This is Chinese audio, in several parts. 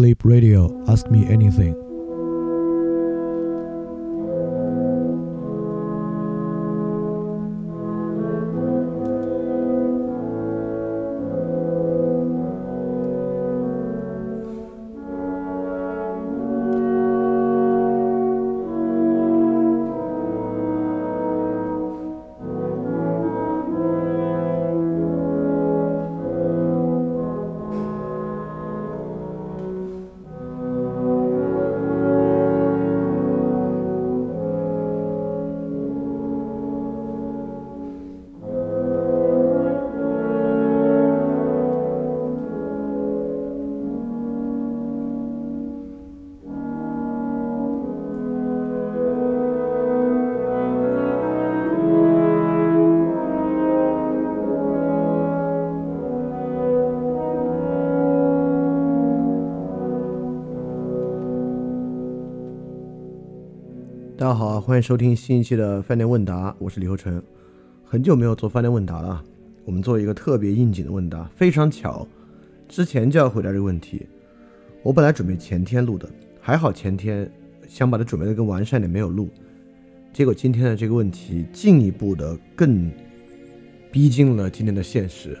Sleep Radio. Ask me anything. 收听新一期的饭店问答，我是李厚成。很久没有做饭店问答了，我们做一个特别应景的问答。非常巧，之前就要回答这个问题。我本来准备前天录的，还好前天想把它准备的更完善点，没有录。结果今天的这个问题进一步的更逼近了今天的现实。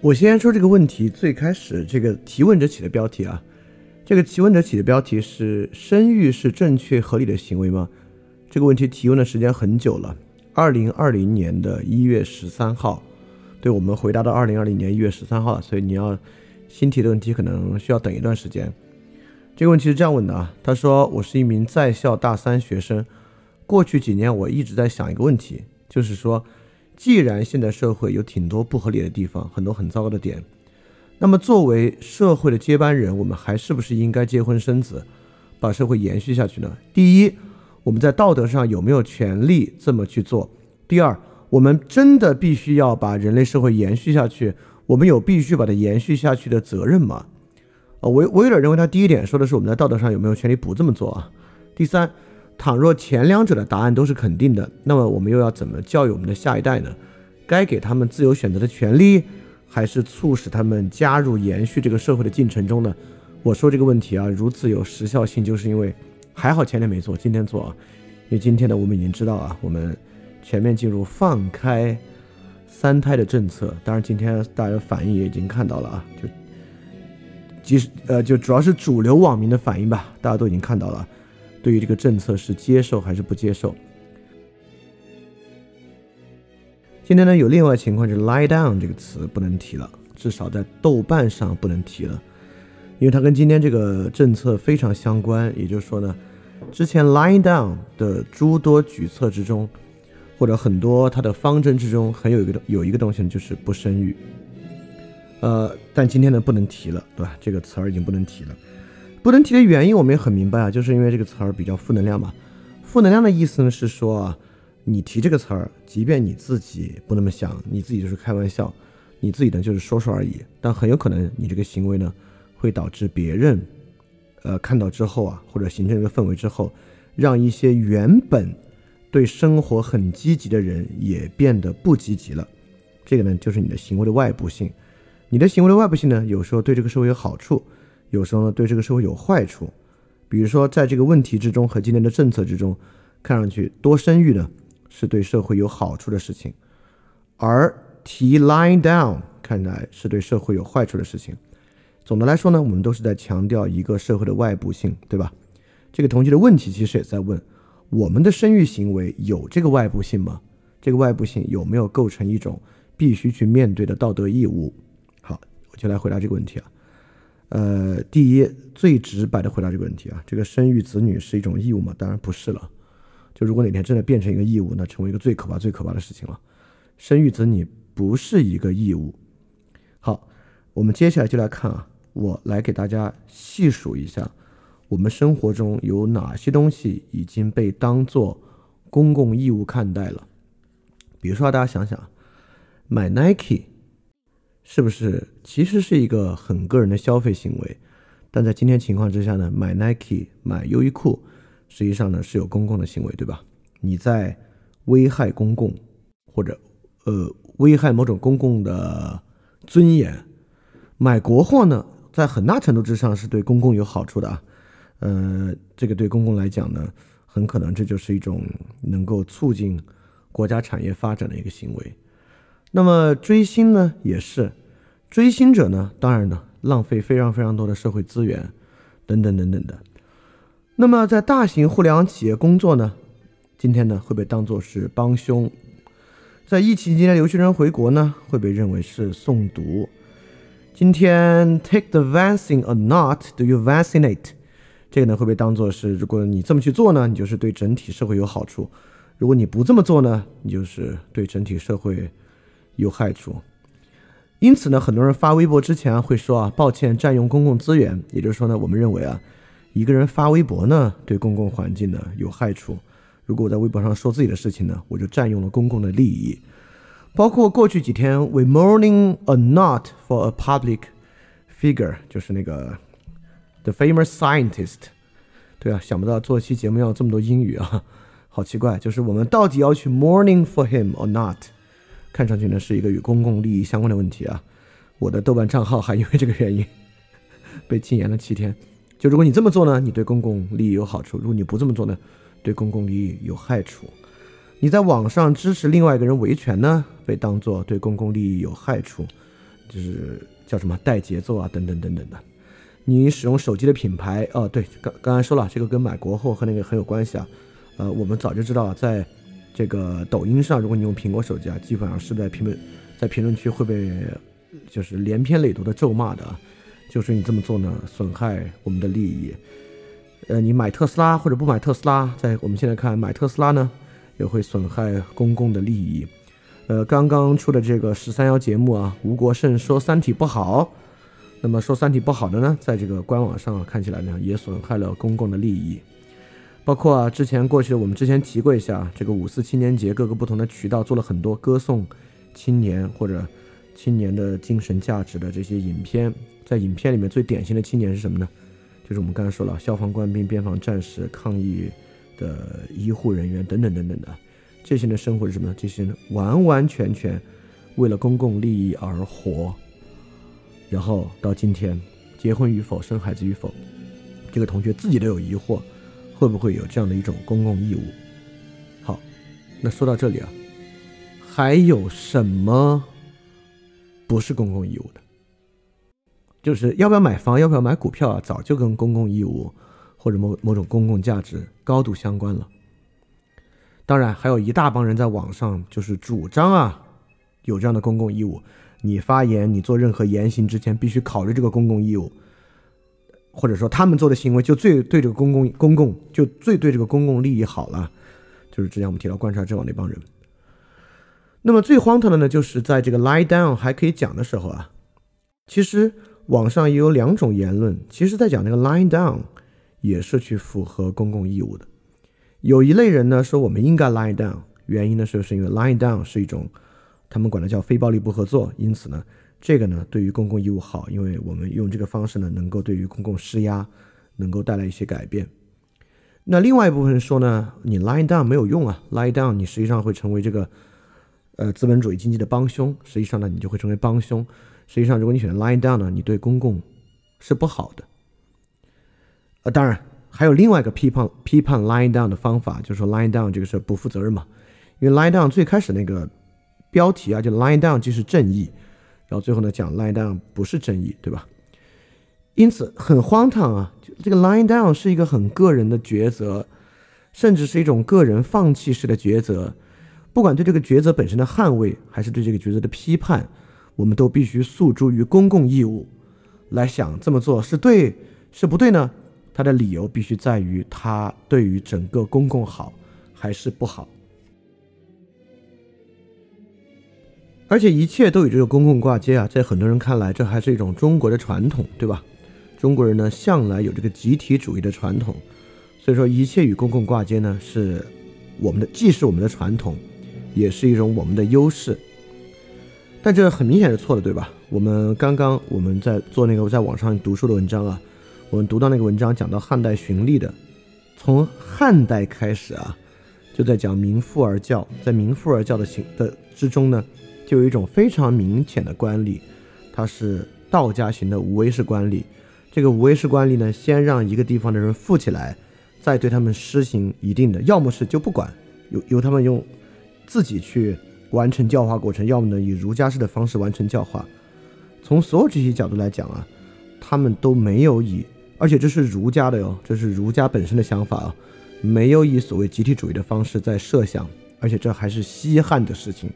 我先说这个问题，最开始这个提问者起的标题啊。这个提问者起的标题是“生育是正确合理的行为吗？”这个问题提问的时间很久了，二零二零年的一月十三号，对我们回答到二零二零年一月十三号了，所以你要新提的问题可能需要等一段时间。这个问题是这样问的啊，他说：“我是一名在校大三学生，过去几年我一直在想一个问题，就是说，既然现在社会有挺多不合理的地方，很多很糟糕的点。”那么，作为社会的接班人，我们还是不是应该结婚生子，把社会延续下去呢？第一，我们在道德上有没有权利这么去做？第二，我们真的必须要把人类社会延续下去？我们有必须把它延续下去的责任吗？啊，我我有点认为他第一点说的是我们在道德上有没有权利不这么做啊？第三，倘若前两者的答案都是肯定的，那么我们又要怎么教育我们的下一代呢？该给他们自由选择的权利？还是促使他们加入延续这个社会的进程中呢？我说这个问题啊，如此有时效性，就是因为还好前天没做，今天做啊。因为今天呢，我们已经知道啊，我们全面进入放开三胎的政策。当然，今天大家反应也已经看到了啊，就即使呃，就主要是主流网民的反应吧，大家都已经看到了，对于这个政策是接受还是不接受。今天呢，有另外情况，就是 “lie down” 这个词不能提了，至少在豆瓣上不能提了，因为它跟今天这个政策非常相关。也就是说呢，之前 “lie down” 的诸多举措之中，或者很多它的方针之中，很有一个有一个东西呢，就是不生育。呃，但今天呢，不能提了，对吧？这个词儿已经不能提了。不能提的原因我们也很明白啊，就是因为这个词儿比较负能量嘛。负能量的意思呢是说啊。你提这个词儿，即便你自己不那么想，你自己就是开玩笑，你自己呢就是说说而已。但很有可能你这个行为呢，会导致别人，呃，看到之后啊，或者形成一个氛围之后，让一些原本对生活很积极的人也变得不积极了。这个呢，就是你的行为的外部性。你的行为的外部性呢，有时候对这个社会有好处，有时候呢对这个社会有坏处。比如说，在这个问题之中和今天的政策之中，看上去多生育呢。是对社会有好处的事情，而提 lying down 看来是对社会有坏处的事情。总的来说呢，我们都是在强调一个社会的外部性，对吧？这个同学的问题其实也在问：我们的生育行为有这个外部性吗？这个外部性有没有构成一种必须去面对的道德义务？好，我就来回答这个问题啊。呃，第一，最直白的回答这个问题啊，这个生育子女是一种义务吗？当然不是了。就如果哪天真的变成一个义务，那成为一个最可怕、最可怕的事情了。生育子女不是一个义务。好，我们接下来就来看啊，我来给大家细数一下，我们生活中有哪些东西已经被当做公共义务看待了。比如说，大家想想，买 Nike 是不是其实是一个很个人的消费行为？但在今天情况之下呢，买 Nike、买优衣库。实际上呢是有公共的行为，对吧？你在危害公共，或者呃危害某种公共的尊严。买国货呢，在很大程度之上是对公共有好处的啊。呃，这个对公共来讲呢，很可能这就是一种能够促进国家产业发展的一个行为。那么追星呢，也是追星者呢，当然呢，浪费非常非常多的社会资源，等等等等的。那么在大型互联网企业工作呢，今天呢会被当作是帮凶。在疫情期间留学生回国呢，会被认为是送毒。今天 take the vaccine or not？Do you vaccinate？这个呢会被当做是，如果你这么去做呢，你就是对整体社会有好处；如果你不这么做呢，你就是对整体社会有害处。因此呢，很多人发微博之前会说啊，抱歉占用公共资源。也就是说呢，我们认为啊，一个人发微博呢，对公共环境呢有害处。如果我在微博上说自己的事情呢，我就占用了公共的利益。包括过去几天，we mourning a not for a public figure，就是那个。The famous scientist，对啊，想不到做一期节目要这么多英语啊，好奇怪。就是我们到底要去 mourning for him or not？看上去呢是一个与公共利益相关的问题啊。我的豆瓣账号还因为这个原因 被禁言了七天。就如果你这么做呢，你对公共利益有好处；如果你不这么做呢，对公共利益有害处。你在网上支持另外一个人维权呢，被当做对公共利益有害处，就是叫什么带节奏啊，等等等等的。你使用手机的品牌哦，对，刚刚才说了，这个跟买国货和那个很有关系啊。呃，我们早就知道了，在这个抖音上，如果你用苹果手机啊，基本上是在评论在评论区会被就是连篇累牍的咒骂的，就是你这么做呢，损害我们的利益。呃，你买特斯拉或者不买特斯拉，在我们现在看买特斯拉呢，也会损害公共的利益。呃，刚刚出的这个十三幺节目啊，吴国胜说《三体》不好。那么说《三体》不好的呢，在这个官网上看起来呢，也损害了公共的利益，包括啊，之前过去的我们之前提过一下，这个五四青年节，各个不同的渠道做了很多歌颂青年或者青年的精神价值的这些影片，在影片里面最典型的青年是什么呢？就是我们刚才说了，消防官兵、边防战士、抗疫的医护人员等等等等的，这些人的生活是什么呢？这些人完完全全为了公共利益而活。然后到今天，结婚与否、生孩子与否，这个同学自己都有疑惑，会不会有这样的一种公共义务？好，那说到这里啊，还有什么不是公共义务的？就是要不要买房、要不要买股票啊，早就跟公共义务或者某某种公共价值高度相关了。当然，还有一大帮人在网上就是主张啊，有这样的公共义务。你发言，你做任何言行之前，必须考虑这个公共义务，或者说他们做的行为就最对这个公共公共就最对这个公共利益好了。就是之前我们提到观察者网那帮人。那么最荒唐的呢，就是在这个 lie down 还可以讲的时候啊，其实网上也有两种言论，其实在讲那个 lie down 也是去符合公共义务的。有一类人呢说我们应该 lie down，原因呢是是因为 lie down 是一种。他们管它叫非暴力不合作，因此呢，这个呢对于公共义务好，因为我们用这个方式呢，能够对于公共施压，能够带来一些改变。那另外一部分人说呢，你 lie down 没有用啊，lie down 你实际上会成为这个呃资本主义经济的帮凶，实际上呢你就会成为帮凶。实际上如果你选择 lie down 呢，你对公共是不好的。呃，当然还有另外一个批判批判 lie down 的方法，就是说 lie down 这个是不负责任嘛，因为 lie down 最开始那个。标题啊，就 lie down 即是正义，然后最后呢讲 lie down 不是正义，对吧？因此很荒唐啊，这个 lie down 是一个很个人的抉择，甚至是一种个人放弃式的抉择。不管对这个抉择本身的捍卫，还是对这个抉择的批判，我们都必须诉诸于公共义务来想这么做是对是不对呢？他的理由必须在于他对于整个公共好还是不好。而且一切都与这个公共挂接啊，在很多人看来，这还是一种中国的传统，对吧？中国人呢，向来有这个集体主义的传统，所以说一切与公共挂接呢，是我们的，既是我们的传统，也是一种我们的优势。但这很明显是错的，对吧？我们刚刚我们在做那个在网上读书的文章啊，我们读到那个文章讲到汉代循吏的，从汉代开始啊，就在讲民富而教，在民富而教的行的之中呢。就有一种非常明显的官吏，他是道家型的无为式官吏。这个无为式官吏呢，先让一个地方的人富起来，再对他们施行一定的，要么是就不管，由由他们用自己去完成教化过程，要么呢以儒家式的方式完成教化。从所有这些角度来讲啊，他们都没有以，而且这是儒家的哟，这是儒家本身的想法啊，没有以所谓集体主义的方式在设想，而且这还是西汉的事情，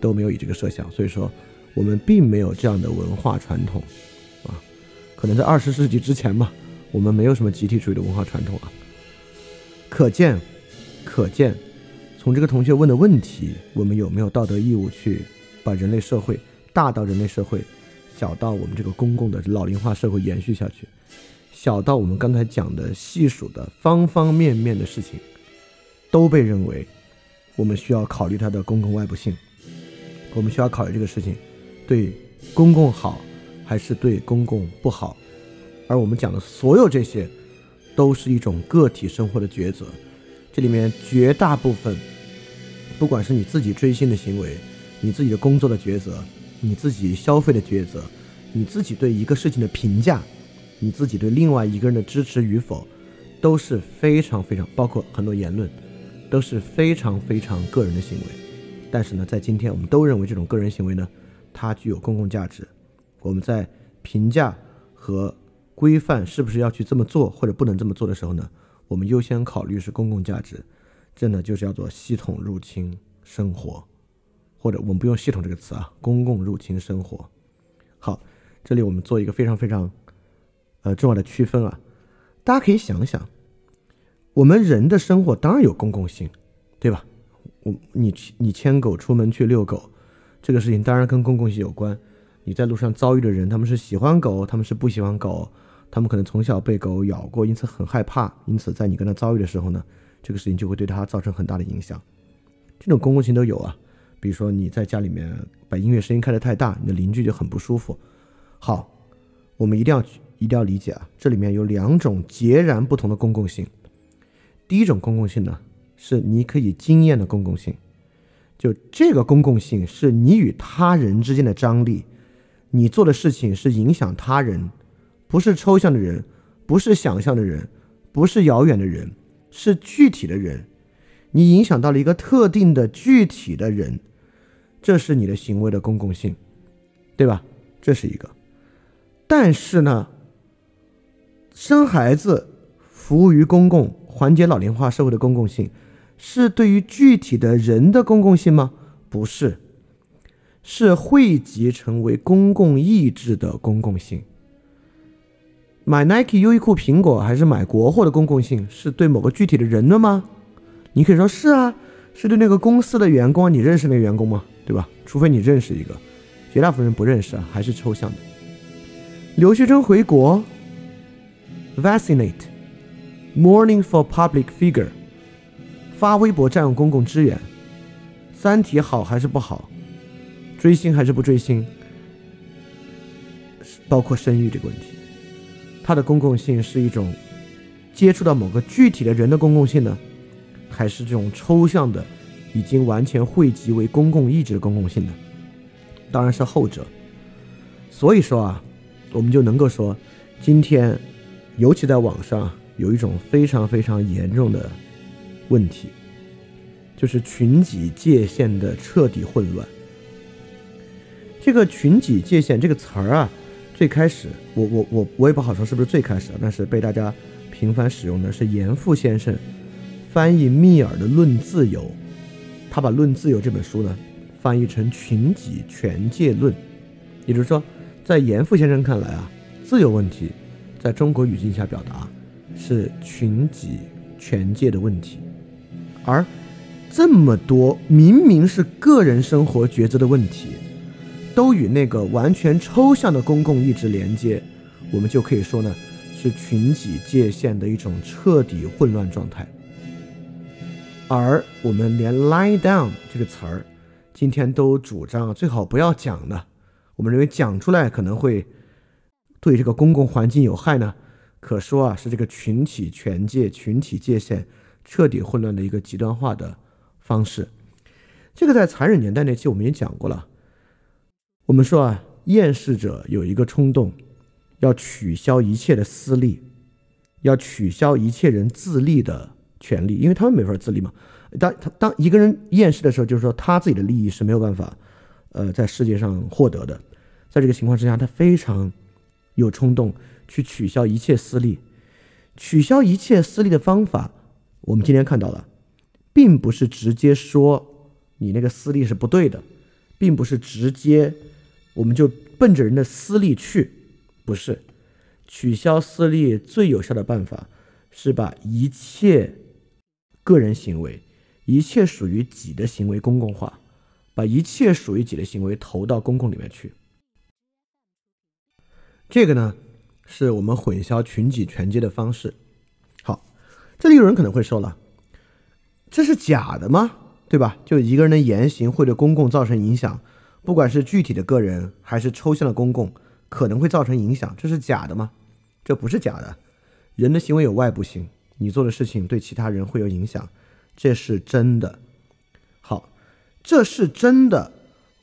都没有以这个设想，所以说我们并没有这样的文化传统啊。可能在二十世纪之前吧，我们没有什么集体主义的文化传统啊。可见，可见，从这个同学问的问题，我们有没有道德义务去把人类社会大到人类社会，小到我们这个公共的老龄化社会延续下去，小到我们刚才讲的细数的方方面面的事情，都被认为我们需要考虑它的公共外部性，我们需要考虑这个事情对公共好。还是对公共不好，而我们讲的所有这些，都是一种个体生活的抉择。这里面绝大部分，不管是你自己追星的行为，你自己的工作的抉择，你自己消费的抉择，你自己对一个事情的评价，你自己对另外一个人的支持与否，都是非常非常，包括很多言论，都是非常非常个人的行为。但是呢，在今天，我们都认为这种个人行为呢，它具有公共价值。我们在评价和规范是不是要去这么做或者不能这么做的时候呢，我们优先考虑是公共价值，这呢就是叫做系统入侵生活，或者我们不用“系统”这个词啊，公共入侵生活。好，这里我们做一个非常非常呃重要的区分啊，大家可以想想，我们人的生活当然有公共性，对吧？我你你牵狗出门去遛狗，这个事情当然跟公共性有关。你在路上遭遇的人，他们是喜欢狗，他们是不喜欢狗，他们可能从小被狗咬过，因此很害怕，因此在你跟他遭遇的时候呢，这个事情就会对他造成很大的影响。这种公共性都有啊，比如说你在家里面把音乐声音开得太大，你的邻居就很不舒服。好，我们一定要一定要理解啊，这里面有两种截然不同的公共性。第一种公共性呢，是你可以经验的公共性，就这个公共性是你与他人之间的张力。你做的事情是影响他人，不是抽象的人，不是想象的人，不是遥远的人，是具体的人。你影响到了一个特定的具体的人，这是你的行为的公共性，对吧？这是一个。但是呢，生孩子、服务于公共、缓解老龄化社会的公共性，是对于具体的人的公共性吗？不是。是汇集成为公共意志的公共性。买 Nike、优衣库、苹果还是买国货的公共性，是对某个具体的人的吗？你可以说是啊，是对那个公司的员工。你认识那个员工吗？对吧？除非你认识一个，绝大部分人不认识啊，还是抽象的。留学生回国，vaccinate，mourning for public figure，发微博占用公共资源，三体好还是不好？追星还是不追星，包括生育这个问题，它的公共性是一种接触到某个具体的人的公共性呢，还是这种抽象的，已经完全汇集为公共意志的公共性呢？当然是后者。所以说啊，我们就能够说，今天尤其在网上有一种非常非常严重的问题，就是群体界限的彻底混乱。这个群体界限这个词儿啊，最开始我我我我也不好说是不是最开始，但是被大家频繁使用的是严复先生翻译密尔的《论自由》，他把《论自由》这本书呢翻译成群体权界论，也就是说，在严复先生看来啊，自由问题在中国语境下表达是群体权界的问题，而这么多明明是个人生活抉择的问题。都与那个完全抽象的公共意志连接，我们就可以说呢，是群体界限的一种彻底混乱状态。而我们连 “lie down” 这个词儿，今天都主张最好不要讲的。我们认为讲出来可能会对这个公共环境有害呢。可说啊，是这个群体权界、群体界限彻底混乱的一个极端化的方式。这个在残忍年代那期我们也讲过了。我们说啊，厌世者有一个冲动，要取消一切的私利，要取消一切人自立的权利，因为他们没法自立嘛。当他当一个人厌世的时候，就是说他自己的利益是没有办法，呃，在世界上获得的。在这个情况之下，他非常有冲动去取消一切私利。取消一切私利的方法，我们今天看到了，并不是直接说你那个私利是不对的，并不是直接我们就奔着人的私利去，不是。取消私利最有效的办法是把一切个人行为、一切属于己的行为公共化，把一切属于己的行为投到公共里面去。这个呢，是我们混淆群己权阶的方式。好，这里有人可能会说了，这是假的吗？对吧？就一个人的言行会对公共造成影响，不管是具体的个人还是抽象的公共，可能会造成影响，这是假的吗？这不是假的。人的行为有外部性，你做的事情对其他人会有影响，这是真的。好，这是真的。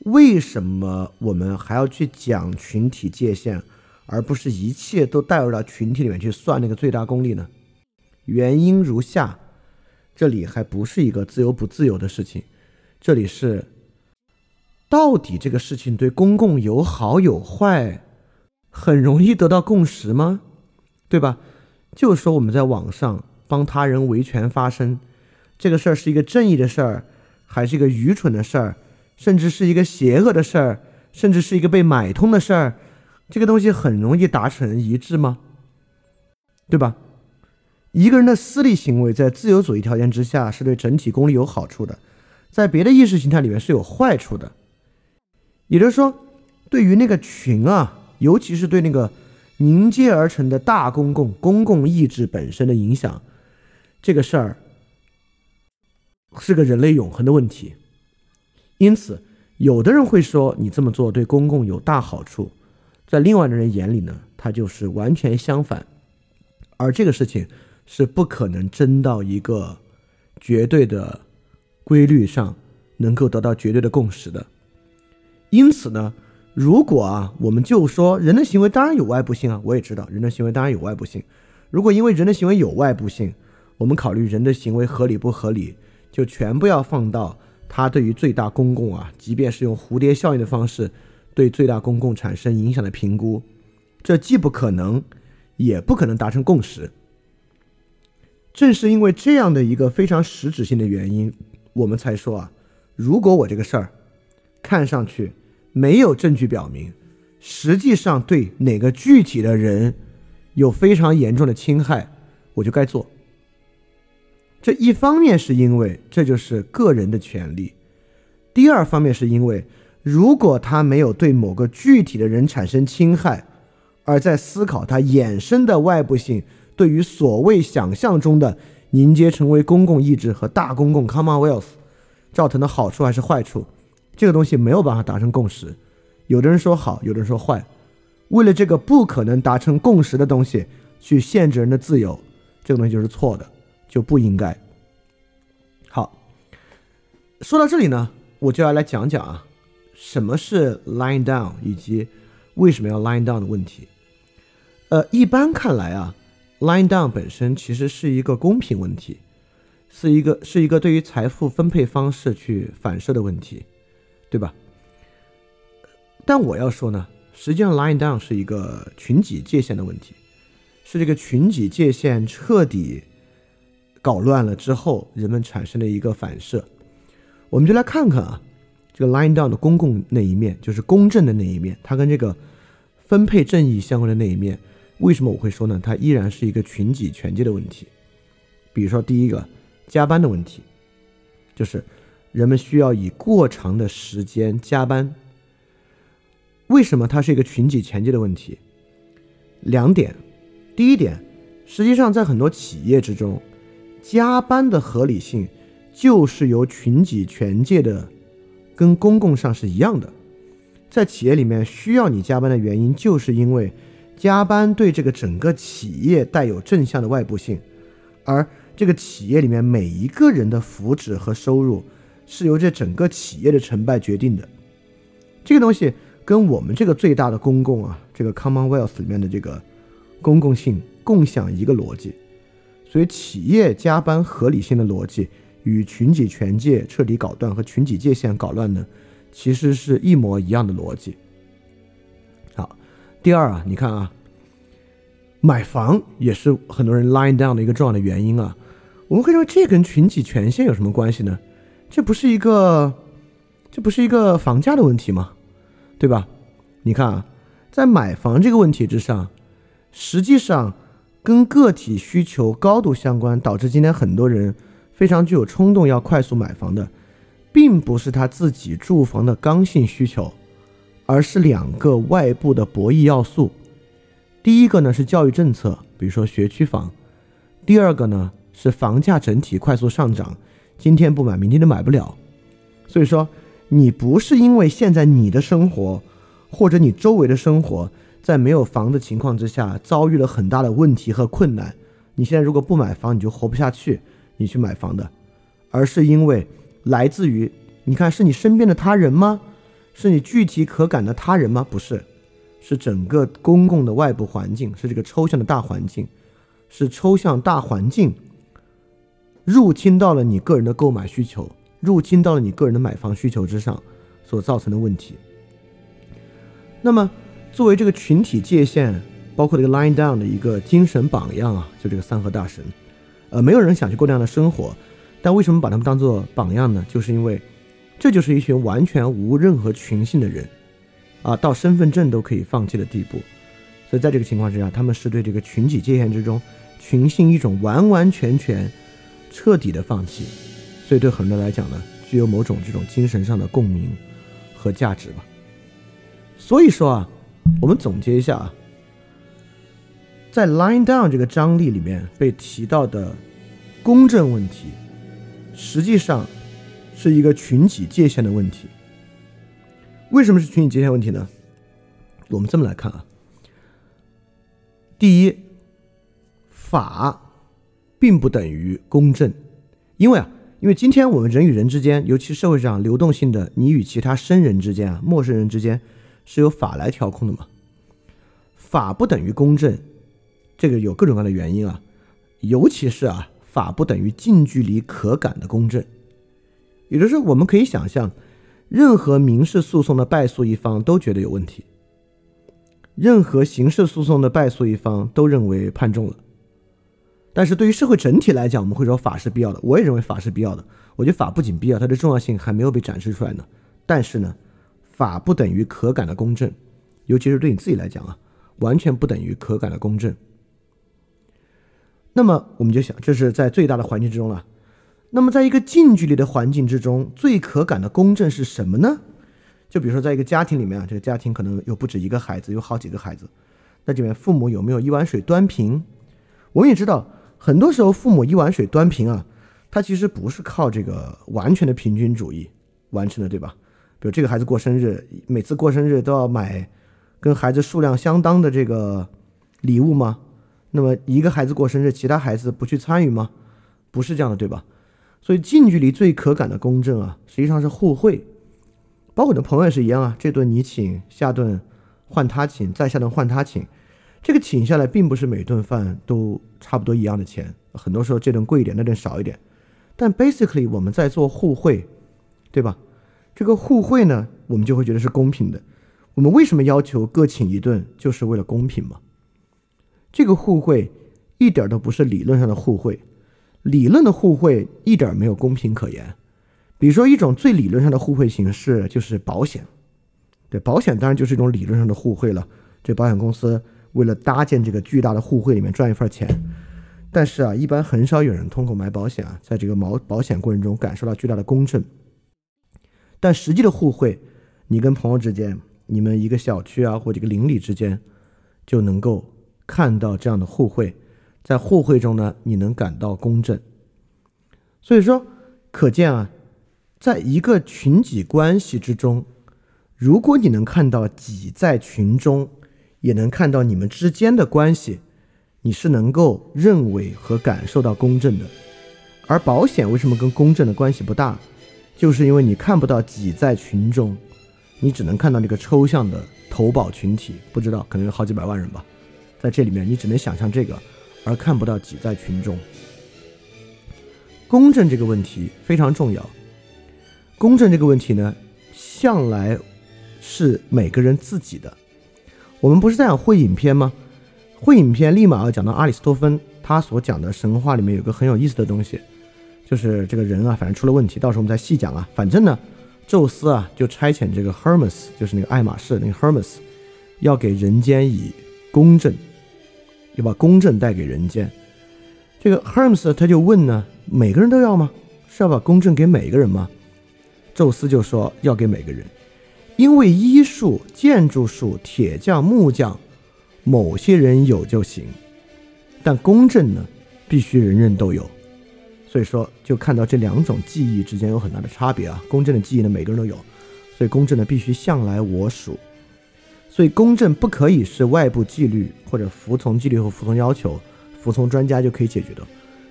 为什么我们还要去讲群体界限？而不是一切都带入到群体里面去算那个最大公利呢？原因如下：这里还不是一个自由不自由的事情，这里是到底这个事情对公共有好有坏，很容易得到共识吗？对吧？就说我们在网上帮他人维权发声，这个事儿是一个正义的事儿，还是一个愚蠢的事儿，甚至是一个邪恶的事儿，甚至是一个被买通的事儿？这个东西很容易达成一致吗？对吧？一个人的私利行为在自由主义条件之下是对整体公利有好处的，在别的意识形态里面是有坏处的。也就是说，对于那个群啊，尤其是对那个凝结而成的大公共公共意志本身的影响，这个事儿是个人类永恒的问题。因此，有的人会说你这么做对公共有大好处。在另外的人眼里呢，他就是完全相反，而这个事情是不可能真到一个绝对的规律上，能够得到绝对的共识的。因此呢，如果啊，我们就说人的行为当然有外部性啊，我也知道人的行为当然有外部性。如果因为人的行为有外部性，我们考虑人的行为合理不合理，就全部要放到他对于最大公共啊，即便是用蝴蝶效应的方式。对最大公共产生影响的评估，这既不可能，也不可能达成共识。正是因为这样的一个非常实质性的原因，我们才说啊，如果我这个事儿看上去没有证据表明，实际上对哪个具体的人有非常严重的侵害，我就该做。这一方面是因为这就是个人的权利，第二方面是因为。如果他没有对某个具体的人产生侵害，而在思考他衍生的外部性对于所谓想象中的凝结成为公共意志和大公共 Commonwealth 造成的好处还是坏处，这个东西没有办法达成共识。有的人说好，有的人说坏。为了这个不可能达成共识的东西去限制人的自由，这个东西就是错的，就不应该。好，说到这里呢，我就要来讲讲啊。什么是 line down，以及为什么要 line down 的问题？呃，一般看来啊，line down 本身其实是一个公平问题，是一个是一个对于财富分配方式去反射的问题，对吧？但我要说呢，实际上 line down 是一个群己界限的问题，是这个群己界限彻底搞乱了之后，人们产生的一个反射。我们就来看看啊。这个 line down 的公共那一面，就是公正的那一面，它跟这个分配正义相关的那一面，为什么我会说呢？它依然是一个群己权界的问题。比如说第一个加班的问题，就是人们需要以过长的时间加班。为什么它是一个群己权阶的问题？两点，第一点，实际上在很多企业之中，加班的合理性就是由群己权界的。跟公共上是一样的，在企业里面需要你加班的原因，就是因为加班对这个整个企业带有正向的外部性，而这个企业里面每一个人的福祉和收入是由这整个企业的成败决定的。这个东西跟我们这个最大的公共啊，这个 Commonwealth 里面的这个公共性共享一个逻辑，所以企业加班合理性的逻辑与群体权界彻底搞断和群体界限搞乱呢，其实是一模一样的逻辑。好，第二啊，你看啊，买房也是很多人 line down 的一个重要的原因啊。我们会认为这跟群体权限有什么关系呢？这不是一个，这不是一个房价的问题吗？对吧？你看啊，在买房这个问题之上，实际上跟个体需求高度相关，导致今天很多人非常具有冲动要快速买房的，并不是他自己住房的刚性需求，而是两个外部的博弈要素。第一个呢是教育政策，比如说学区房；第二个呢。是房价整体快速上涨，今天不买，明天就买不了。所以说，你不是因为现在你的生活或者你周围的生活在没有房的情况之下遭遇了很大的问题和困难，你现在如果不买房你就活不下去，你去买房的，而是因为来自于你看是你身边的他人吗？是你具体可感的他人吗？不是，是整个公共的外部环境，是这个抽象的大环境，是抽象大环境。入侵到了你个人的购买需求，入侵到了你个人的买房需求之上，所造成的问题。那么，作为这个群体界限，包括这个 line down 的一个精神榜样啊，就这个三河大神，呃，没有人想去过那样的生活，但为什么把他们当做榜样呢？就是因为，这就是一群完全无任何群性的人，啊，到身份证都可以放弃的地步。所以在这个情况之下，他们是对这个群体界限之中群性一种完完全全。彻底的放弃，所以对很多人来讲呢，具有某种这种精神上的共鸣和价值吧。所以说啊，我们总结一下啊，在 line down 这个张力里面被提到的公正问题，实际上是一个群体界限的问题。为什么是群体界限问题呢？我们这么来看啊，第一，法。并不等于公正，因为啊，因为今天我们人与人之间，尤其社会上流动性的你与其他生人之间啊，陌生人之间，是由法来调控的嘛。法不等于公正，这个有各种各样的原因啊，尤其是啊，法不等于近距离可感的公正。也就是我们可以想象，任何民事诉讼的败诉一方都觉得有问题，任何刑事诉讼的败诉一方都认为判重了。但是对于社会整体来讲，我们会说法是必要的。我也认为法是必要的。我觉得法不仅必要，它的重要性还没有被展示出来呢。但是呢，法不等于可感的公正，尤其是对你自己来讲啊，完全不等于可感的公正。那么我们就想，这是在最大的环境之中了。那么在一个近距离的环境之中，最可感的公正是什么呢？就比如说，在一个家庭里面啊，这个家庭可能有不止一个孩子，有好几个孩子，那里面父母有没有一碗水端平？我们也知道。很多时候，父母一碗水端平啊，他其实不是靠这个完全的平均主义完成的，对吧？比如这个孩子过生日，每次过生日都要买跟孩子数量相当的这个礼物吗？那么一个孩子过生日，其他孩子不去参与吗？不是这样的，对吧？所以近距离最可感的公正啊，实际上是互惠，包括我的朋友也是一样啊，这顿你请，下顿换他请，再下顿换他请。这个请下来，并不是每顿饭都差不多一样的钱，很多时候这顿贵一点，那顿少一点。但 basically 我们在做互惠，对吧？这个互惠呢，我们就会觉得是公平的。我们为什么要求各请一顿，就是为了公平嘛？这个互惠一点都不是理论上的互惠，理论的互惠一点没有公平可言。比如说一种最理论上的互惠形式就是保险，对，保险当然就是一种理论上的互惠了。这保险公司。为了搭建这个巨大的互惠里面赚一份钱，但是啊，一般很少有人通过买保险啊，在这个毛保险过程中感受到巨大的公正。但实际的互惠，你跟朋友之间，你们一个小区啊或者一个邻里之间，就能够看到这样的互惠，在互惠中呢，你能感到公正。所以说，可见啊，在一个群体关系之中，如果你能看到己在群中。也能看到你们之间的关系，你是能够认为和感受到公正的。而保险为什么跟公正的关系不大？就是因为你看不到己在群中，你只能看到那个抽象的投保群体，不知道可能有好几百万人吧，在这里面你只能想象这个，而看不到挤在群众。公正这个问题非常重要，公正这个问题呢，向来是每个人自己的。我们不是在讲会影片吗？会影片立马要讲到阿里斯托芬，他所讲的神话里面有个很有意思的东西，就是这个人啊，反正出了问题，到时候我们再细讲啊。反正呢。宙斯啊，就差遣这个 Hermes，就是那个爱马仕那个 Hermes，要给人间以公正，要把公正带给人间。这个 Hermes 他就问呢，每个人都要吗？是要把公正给每个人吗？宙斯就说要给每个人，因为医术、建筑术、铁匠、木匠，某些人有就行，但公正呢，必须人人都有。所以说，就看到这两种技艺之间有很大的差别啊。公正的技艺呢，每个人都有，所以公正呢必须向来我属。所以公正不可以是外部纪律或者服从纪律和服从要求、服从专家就可以解决的。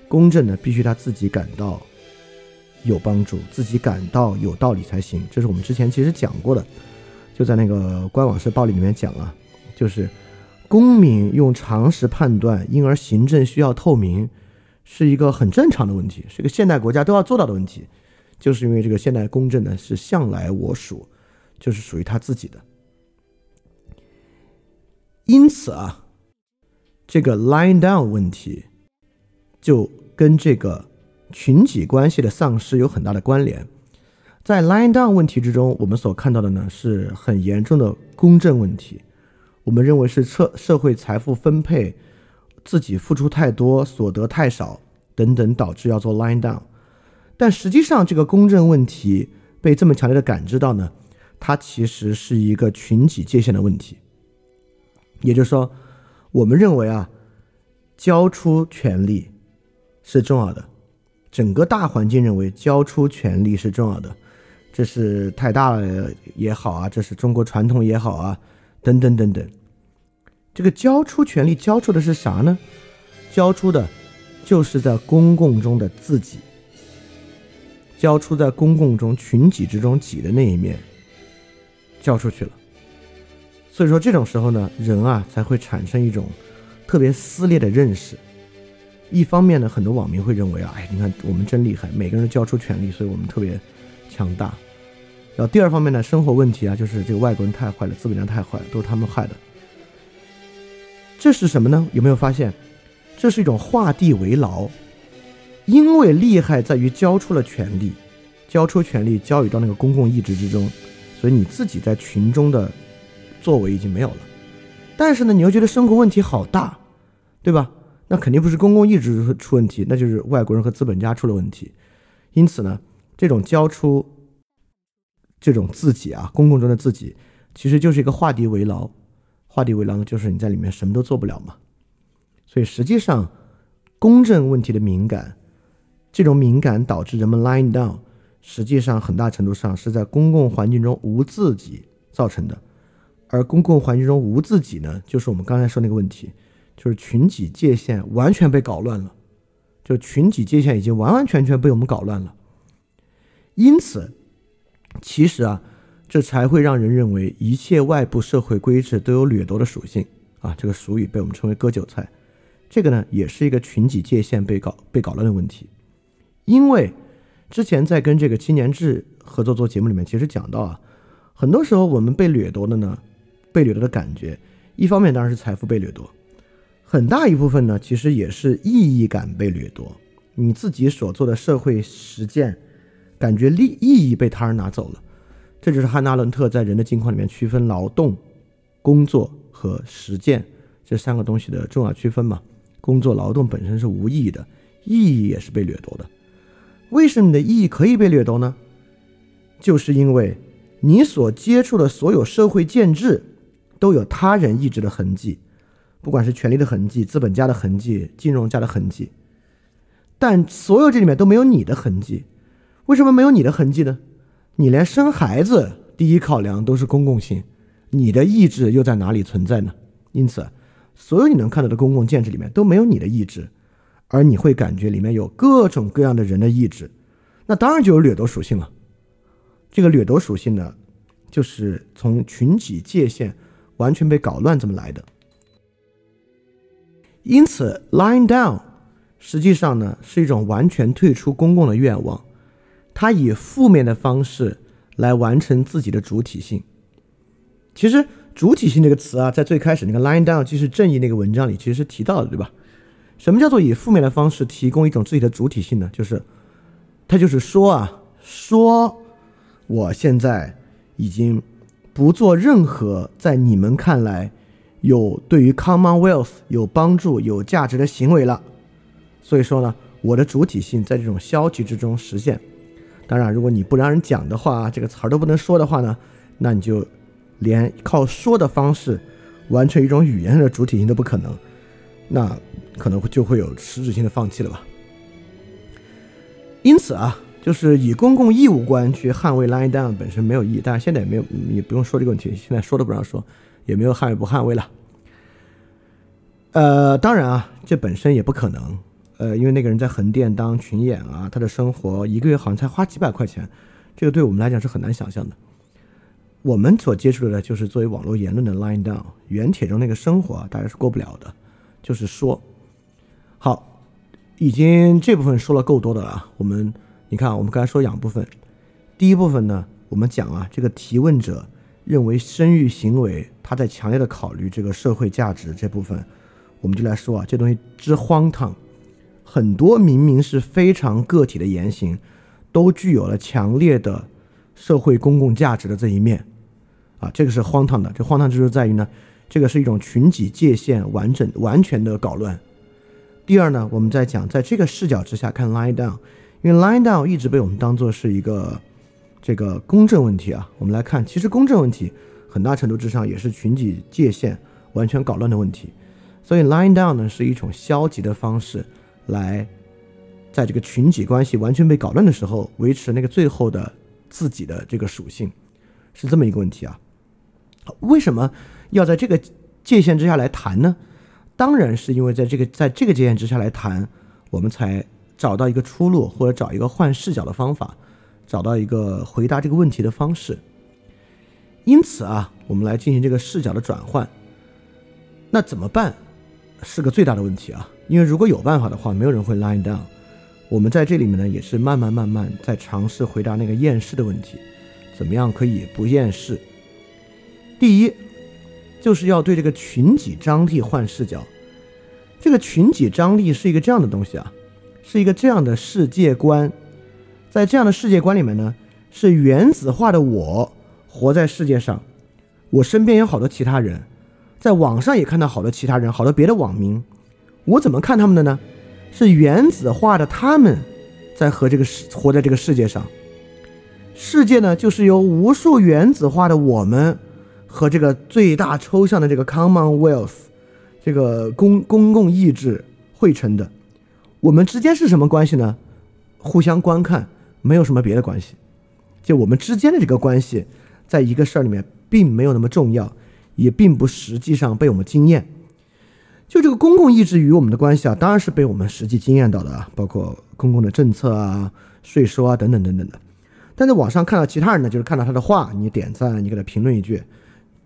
公正呢，必须他自己感到有帮助，自己感到有道理才行。这是我们之前其实讲过的，就在那个官网式暴力里面讲啊，就是公民用常识判断，因而行政需要透明。是一个很正常的问题，是一个现代国家都要做到的问题，就是因为这个现代公正呢是向来我属，就是属于他自己的。因此啊，这个 line down 问题就跟这个群体关系的丧失有很大的关联。在 line down 问题之中，我们所看到的呢是很严重的公正问题，我们认为是社社会财富分配。自己付出太多，所得太少，等等，导致要做 line down。但实际上，这个公正问题被这么强烈的感知到呢，它其实是一个群体界限的问题。也就是说，我们认为啊，交出权利是重要的，整个大环境认为交出权利是重要的，这是太大了也好啊，这是中国传统也好啊，等等等等。这个交出权利，交出的是啥呢？交出的，就是在公共中的自己，交出在公共中群体之中己的那一面，交出去了。所以说这种时候呢，人啊才会产生一种特别撕裂的认识。一方面呢，很多网民会认为啊，哎，你看我们真厉害，每个人都交出权利，所以我们特别强大。然后第二方面呢，生活问题啊，就是这个外国人太坏了，资本家太坏了，都是他们害的。这是什么呢？有没有发现，这是一种画地为牢？因为厉害在于交出了权力，交出权力交予到那个公共意志之中，所以你自己在群中的作为已经没有了。但是呢，你又觉得生活问题好大，对吧？那肯定不是公共意志出问题，那就是外国人和资本家出了问题。因此呢，这种交出这种自己啊，公共中的自己，其实就是一个画地为牢。画地为牢就是你在里面什么都做不了嘛，所以实际上公正问题的敏感，这种敏感导致人们 line down，实际上很大程度上是在公共环境中无自己造成的，而公共环境中无自己呢，就是我们刚才说那个问题，就是群体界限完全被搞乱了，就群体界限已经完完全全被我们搞乱了，因此其实啊。这才会让人认为一切外部社会规制都有掠夺的属性啊！这个俗语被我们称为“割韭菜”。这个呢，也是一个群体界限被搞被搞乱的问题。因为之前在跟这个青年志合作做节目里面，其实讲到啊，很多时候我们被掠夺的呢，被掠夺的感觉，一方面当然是财富被掠夺，很大一部分呢，其实也是意义感被掠夺。你自己所做的社会实践，感觉利意义被他人拿走了。这就是汉娜·伦特在《人的境况》里面区分劳动、工作和实践这三个东西的重要区分嘛？工作、劳动本身是无意义的，意义也是被掠夺的。为什么你的意义可以被掠夺呢？就是因为你所接触的所有社会建制都有他人意志的痕迹，不管是权力的痕迹、资本家的痕迹、金融家的痕迹，但所有这里面都没有你的痕迹。为什么没有你的痕迹呢？你连生孩子第一考量都是公共性，你的意志又在哪里存在呢？因此，所有你能看到的公共建制里面都没有你的意志，而你会感觉里面有各种各样的人的意志，那当然就有掠夺属性了。这个掠夺属性呢，就是从群体界限完全被搞乱这么来的。因此，lying down 实际上呢是一种完全退出公共的愿望，它以负面的方式来完成自己的主体性。其实“主体性”这个词啊，在最开始那个 lying down 即是正义那个文章里其实是提到的，对吧？什么叫做以负面的方式提供一种自己的主体性呢？就是，他就是说啊，说我现在已经不做任何在你们看来有对于 Commonwealth 有帮助、有价值的行为了。所以说呢，我的主体性在这种消极之中实现。当然，如果你不让人讲的话，这个词儿都不能说的话呢，那你就连靠说的方式完成一种语言上的主体性都不可能。那可能就会有实质性的放弃了吧。因此啊，就是以公共义务观去捍卫 line down 本身没有意义，但是现在也没有，也不用说这个问题，现在说都不让说，也没有捍卫不捍卫了。呃，当然啊，这本身也不可能，呃，因为那个人在横店当群演啊，他的生活一个月好像才花几百块钱，这个对我们来讲是很难想象的。我们所接触的，就是作为网络言论的 line down 原帖中那个生活，啊大家是过不了的。就是说，好，已经这部分说了够多的了。我们你看，我们刚才说两部分，第一部分呢，我们讲啊，这个提问者认为生育行为他在强烈的考虑这个社会价值这部分，我们就来说啊，这东西之荒唐，很多明明是非常个体的言行，都具有了强烈的社会公共价值的这一面，啊，这个是荒唐的。这荒唐之处在于呢。这个是一种群体界限完整、完全的搞乱。第二呢，我们在讲，在这个视角之下看 line down，因为 line down 一直被我们当做是一个这个公正问题啊。我们来看，其实公正问题很大程度之上也是群体界限完全搞乱的问题。所以 lying down 呢是一种消极的方式，来在这个群体关系完全被搞乱的时候，维持那个最后的自己的这个属性，是这么一个问题啊。为什么？要在这个界限之下来谈呢，当然是因为在这个在这个界限之下来谈，我们才找到一个出路，或者找一个换视角的方法，找到一个回答这个问题的方式。因此啊，我们来进行这个视角的转换。那怎么办？是个最大的问题啊！因为如果有办法的话，没有人会 line down。我们在这里面呢，也是慢慢慢慢在尝试回答那个厌世的问题。怎么样可以不厌世？第一。就是要对这个群体张力换视角，这个群体张力是一个这样的东西啊，是一个这样的世界观，在这样的世界观里面呢，是原子化的我活在世界上，我身边有好多其他人，在网上也看到好多其他人，好多别的网民，我怎么看他们的呢？是原子化的他们在和这个世活在这个世界上，世界呢就是由无数原子化的我们。和这个最大抽象的这个 Commonwealth，这个公公共意志汇成的，我们之间是什么关系呢？互相观看，没有什么别的关系。就我们之间的这个关系，在一个事儿里面并没有那么重要，也并不实际上被我们惊艳。就这个公共意志与我们的关系啊，当然是被我们实际惊艳到的啊，包括公共的政策啊、税收啊等等等等的。但在网上看到其他人呢，就是看到他的话，你点赞，你给他评论一句。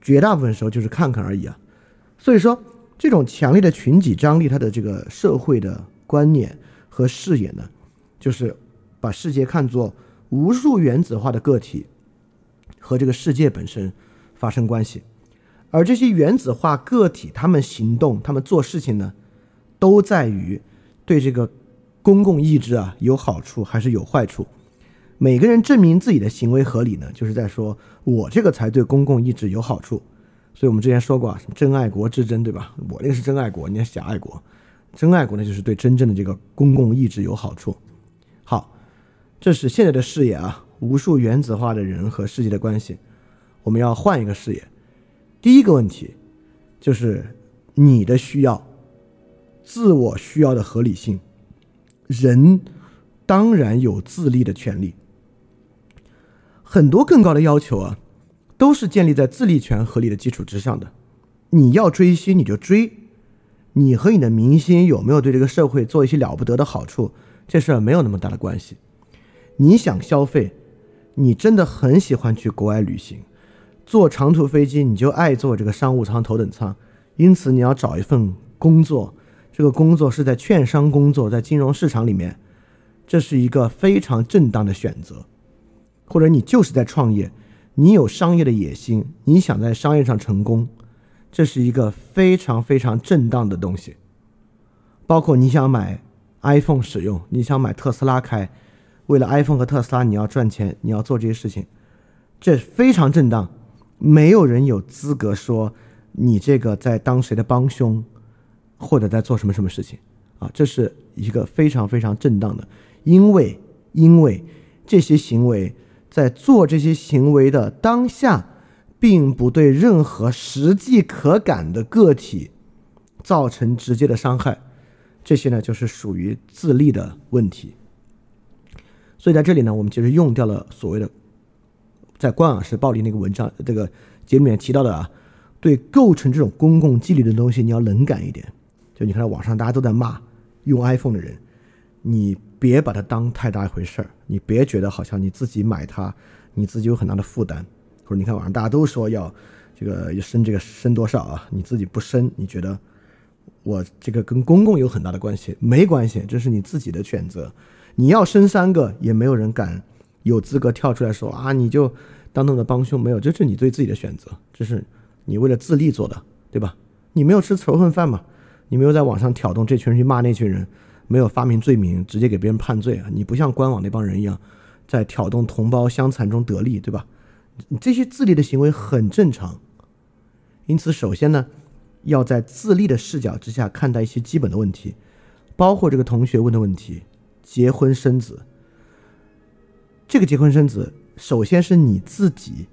绝大部分时候就是看看而已啊，所以说这种强烈的群体张力，它的这个社会的观念和视野呢，就是把世界看作无数原子化的个体和这个世界本身发生关系，而这些原子化个体他们行动、他们做事情呢，都在于对这个公共意志啊有好处还是有坏处。每个人证明自己的行为合理呢，就是在说我这个才对公共意志有好处。所以我们之前说过啊，什么真爱国之争，对吧？我那个是真爱国，你是假爱国。真爱国呢，就是对真正的这个公共意志有好处。这是现在的视野啊，无数原子化的人和世界的关系。我们要换一个视野。第一个问题就是你的需要，自我需要的合理性。人当然有自立的权利。很多更高的要求啊，都是建立在自立权合理的基础之上的。你要追星你就追，你和你的明星有没有对这个社会做一些了不得的好处，这事儿没有那么大的关系。你想消费，你真的很喜欢去国外旅行，坐长途飞机你就爱坐这个商务舱、头等舱，因此你要找一份工作，这个工作是在券商工作，在金融市场里面，这是一个非常正当的选择。或者你就是在创业，你有商业的野心，你想在商业上成功，这是一个非常非常正当的东西。包括你想买 iPhone 使用，你想买特斯拉开，为了 iPhone 和特斯拉你要赚钱，你要做这些事情，这非常正当。没有人有资格说你这个在当谁的帮凶，或者在做什么什么事情啊，这是一个非常非常正当的，因为因为这些行为在做这些行为的当下，并不对任何实际可感的个体造成直接的伤害，这些呢就是属于自利的问题。所以在这里呢，我们其实用掉了所谓的。在官网式暴力那个文章这个节里面提到的啊，对构成这种公共纪律的东西，你要冷感一点。就你看到网上大家都在骂用 iPhone 的人，你别把它当太大一回事儿，你别觉得好像你自己买它，你自己有很大的负担。或者你看网上大家都说要这个要升这个升多少啊，你自己不升，你觉得我这个跟公共有很大的关系？没关系，这是你自己的选择。你要生三个，也没有人敢。有资格跳出来说啊，你就当他们的帮凶没有？这是你对自己的选择，这是你为了自立做的，对吧？你没有吃仇恨饭嘛？你没有在网上挑动这群人去骂那群人，没有发明罪名，直接给别人判罪啊？你不像官网那帮人一样，在挑动同胞相残中得利，对吧？你这些自立的行为很正常。因此，首先呢，要在自立的视角之下看待一些基本的问题，包括这个同学问的问题：结婚生子。这个结婚生子，首先是你自己，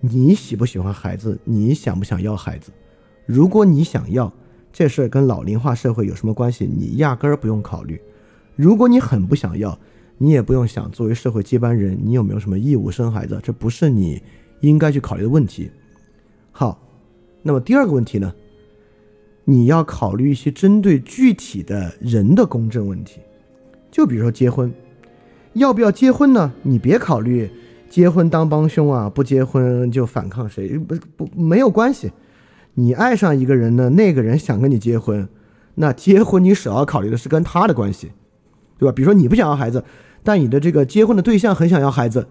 你喜不喜欢孩子？你想不想要孩子？如果你想要，这事儿跟老龄化社会有什么关系？你压根儿不用考虑。如果你很不想要，你也不用想作为社会接班人，你有没有什么义务生孩子？这不是你应该去考虑的问题。好，那么第二个问题呢？你要考虑一些针对具体的人的公正问题，就比如说结婚。要不要结婚呢？你别考虑结婚当帮凶啊，不结婚就反抗谁？不不没有关系。你爱上一个人呢，那个人想跟你结婚，那结婚你首要考虑的是跟他的关系，对吧？比如说你不想要孩子，但你的这个结婚的对象很想要孩子，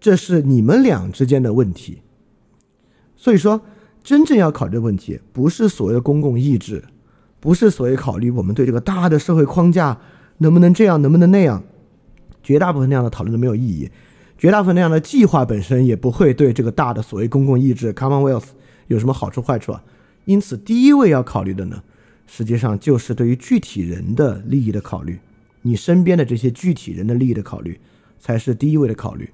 这是你们俩之间的问题。所以说，真正要考虑的问题，不是所谓的公共意志，不是所谓考虑我们对这个大的社会框架能不能这样，能不能那样。绝大部分那样的讨论都没有意义，绝大部分那样的计划本身也不会对这个大的所谓公共意志 （Commonwealth） 有什么好处坏处啊。因此，第一位要考虑的呢，实际上就是对于具体人的利益的考虑，你身边的这些具体人的利益的考虑才是第一位的考虑。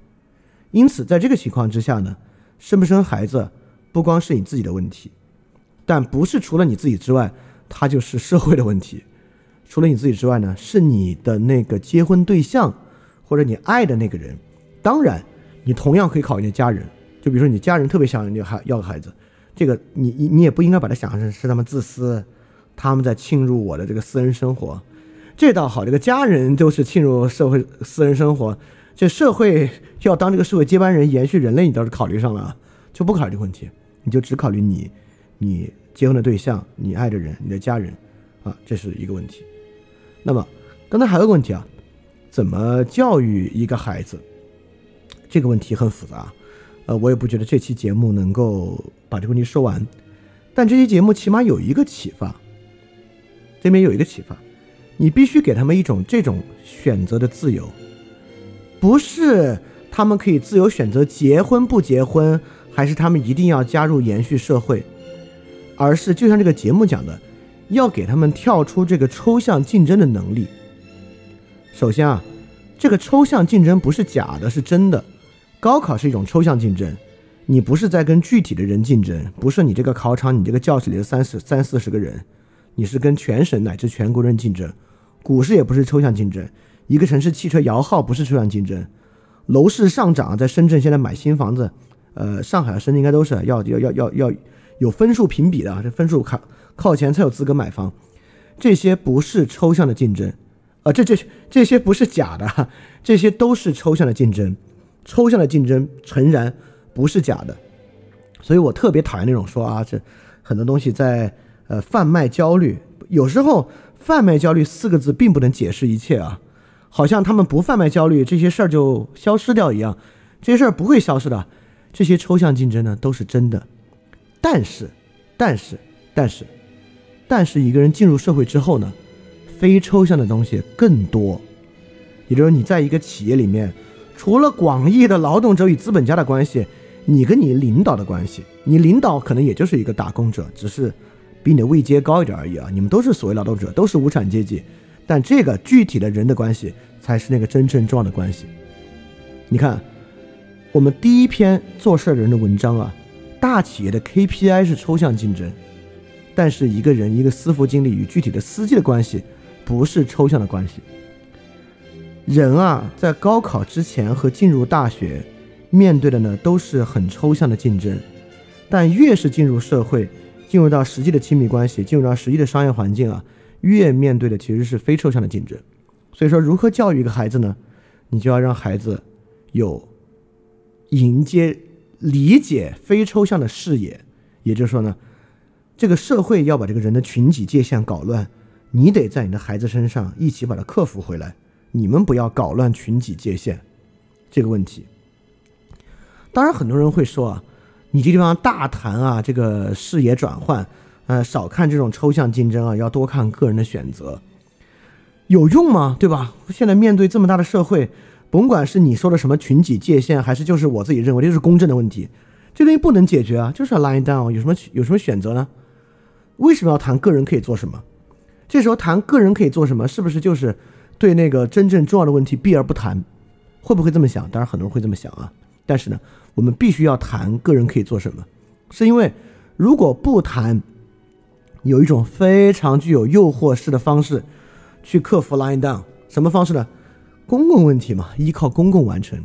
因此，在这个情况之下呢，生不生孩子不光是你自己的问题，但不是除了你自己之外，它就是社会的问题。除了你自己之外呢，是你的那个结婚对象。或者你爱的那个人，当然，你同样可以考虑家人。就比如说你家人特别想要孩要个孩子，这个你你你也不应该把它想象成是他们自私，他们在侵入我的这个私人生活。这倒好，这个家人就是侵入社会私人生活。这社会要当这个社会接班人，延续人类，你倒是考虑上了，就不考虑这个问题，你就只考虑你你结婚的对象、你爱的人、你的家人啊，这是一个问题。那么刚才还有个问题啊。怎么教育一个孩子？这个问题很复杂，呃，我也不觉得这期节目能够把这个问题说完。但这期节目起码有一个启发，这边有一个启发，你必须给他们一种这种选择的自由，不是他们可以自由选择结婚不结婚，还是他们一定要加入延续社会，而是就像这个节目讲的，要给他们跳出这个抽象竞争的能力。首先啊，这个抽象竞争不是假的，是真的。高考是一种抽象竞争，你不是在跟具体的人竞争，不是你这个考场、你这个教室里的三十三四十个人，你是跟全省乃至全国人竞争。股市也不是抽象竞争，一个城市汽车摇号不是抽象竞争。楼市上涨，在深圳现在买新房子，呃，上海深圳应该都是要要要要要有分数评比的，这分数考靠前才有资格买房。这些不是抽象的竞争。啊，这这这些不是假的，这些都是抽象的竞争，抽象的竞争诚然不是假的。所以我特别讨厌那种说啊，这很多东西在呃贩卖焦虑。有时候贩卖焦虑四个字并不能解释一切啊，好像他们不贩卖焦虑，这些事儿就消失掉一样。这些事儿不会消失的，这些抽象竞争呢都是真的。但是，但是，但是，但是一个人进入社会之后呢，非抽象的东西更多。也就是你在一个企业里面，除了广义的劳动者与资本家的关系，你跟你领导的关系，你领导可能也就是一个打工者，只是比你的位阶高一点而已啊。你们都是所谓劳动者，都是无产阶级，但这个具体的人的关系才是那个真正重要的关系。你看。我们第一篇做事人的文章啊，大企业的 KPI 是抽象竞争，但是一个人一个私服经理与具体的司机的关系不是抽象的关系。人啊，在高考之前和进入大学面对的呢都是很抽象的竞争，但越是进入社会，进入到实际的亲密关系，进入到实际的商业环境啊，越面对的其实是非抽象的竞争。所以说，如何教育一个孩子呢？你就要让孩子有。迎接、理解非抽象的视野，也就是说呢，这个社会要把这个人的群体界限搞乱，你得在你的孩子身上一起把它克服回来。你们不要搞乱群体界限这个问题。当然，很多人会说啊，你这地方大谈啊，这个视野转换，呃，少看这种抽象竞争啊，要多看个人的选择，有用吗？对吧？现在面对这么大的社会。甭管是你说的什么群体界限，还是就是我自己认为这是公正的问题，这东西不能解决啊，就是要 line down，有什么有什么选择呢？为什么要谈个人可以做什么？这时候谈个人可以做什么，是不是就是对那个真正重要的问题避而不谈？会不会这么想？当然很多人会这么想啊。但是呢，我们必须要谈个人可以做什么，是因为如果不谈，有一种非常具有诱惑式的方式去克服 line down，什么方式呢？公共问题嘛，依靠公共完成。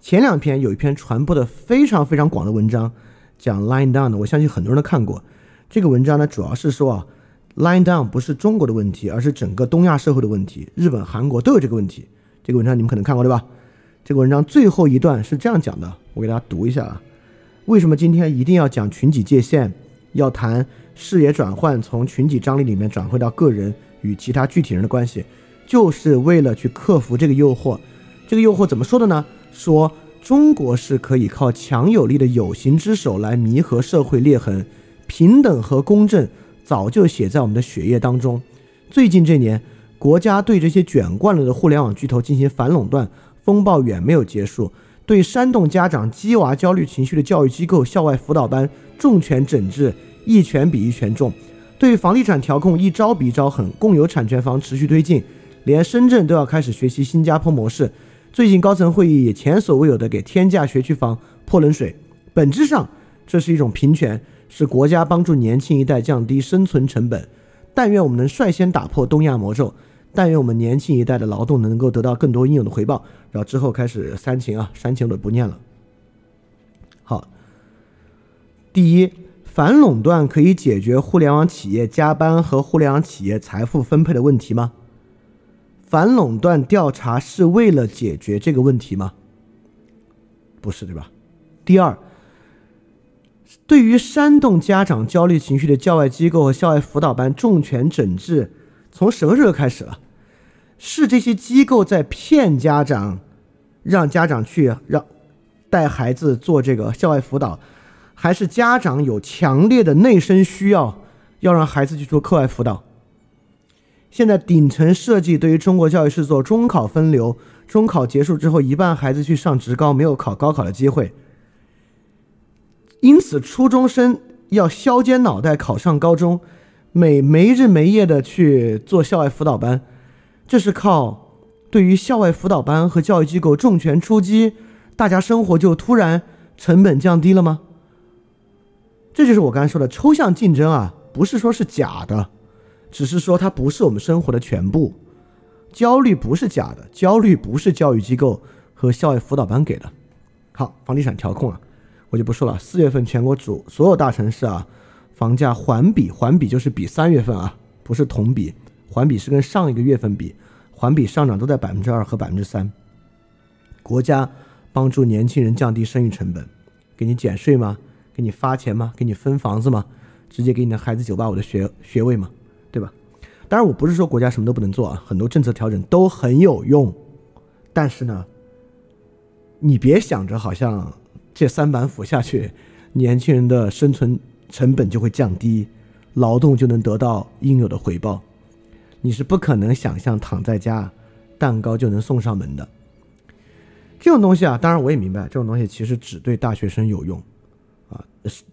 前两篇有一篇传播的非常非常广的文章，讲 line down 的，我相信很多人都看过。这个文章呢，主要是说啊，line down 不是中国的问题，而是整个东亚社会的问题。日本、韩国都有这个问题。这个文章你们可能看过对吧？这个文章最后一段是这样讲的，我给大家读一下啊。为什么今天一定要讲群体界限？要谈视野转换，从群体张力里面转回到个人与其他具体人的关系？就是为了去克服这个诱惑，这个诱惑怎么说的呢？说中国是可以靠强有力的有形之手来弥合社会裂痕，平等和公正早就写在我们的血液当中。最近这年，国家对这些卷惯了的互联网巨头进行反垄断，风暴远没有结束。对煽动家长鸡娃焦虑情绪的教育机构、校外辅导班重拳整治，一拳比一拳重。对房地产调控一招比一招狠，共有产权房持续推进。连深圳都要开始学习新加坡模式，最近高层会议也前所未有的给天价学区房泼冷水。本质上，这是一种平权，是国家帮助年轻一代降低生存成本。但愿我们能率先打破东亚魔咒，但愿我们年轻一代的劳动能够得到更多应有的回报。然后之后开始煽情啊，煽情的不念了。好，第一，反垄断可以解决互联网企业加班和互联网企业财富分配的问题吗？反垄断调查是为了解决这个问题吗？不是，对吧？第二，对于煽动家长焦虑情绪的教外机构和校外辅导班重拳整治，从什么时候开始了？是这些机构在骗家长，让家长去让带孩子做这个校外辅导，还是家长有强烈的内生需要，要让孩子去做课外辅导？现在顶层设计对于中国教育是做中考分流，中考结束之后，一半孩子去上职高，没有考高考的机会。因此，初中生要削尖脑袋考上高中，每没日没夜的去做校外辅导班，这是靠对于校外辅导班和教育机构重拳出击，大家生活就突然成本降低了吗？这就是我刚才说的抽象竞争啊，不是说是假的。只是说它不是我们生活的全部，焦虑不是假的，焦虑不是教育机构和校外辅导班给的。好，房地产调控啊，我就不说了。四月份全国主所有大城市啊，房价环比环比就是比三月份啊，不是同比，环比是跟上一个月份比，环比上涨都在百分之二和百分之三。国家帮助年轻人降低生育成本，给你减税吗？给你发钱吗？给你分房子吗？直接给你的孩子九八五的学学位吗？对吧？当然，我不是说国家什么都不能做啊，很多政策调整都很有用。但是呢，你别想着好像这三板斧下去，年轻人的生存成本就会降低，劳动就能得到应有的回报。你是不可能想象躺在家，蛋糕就能送上门的。这种东西啊，当然我也明白，这种东西其实只对大学生有用，啊，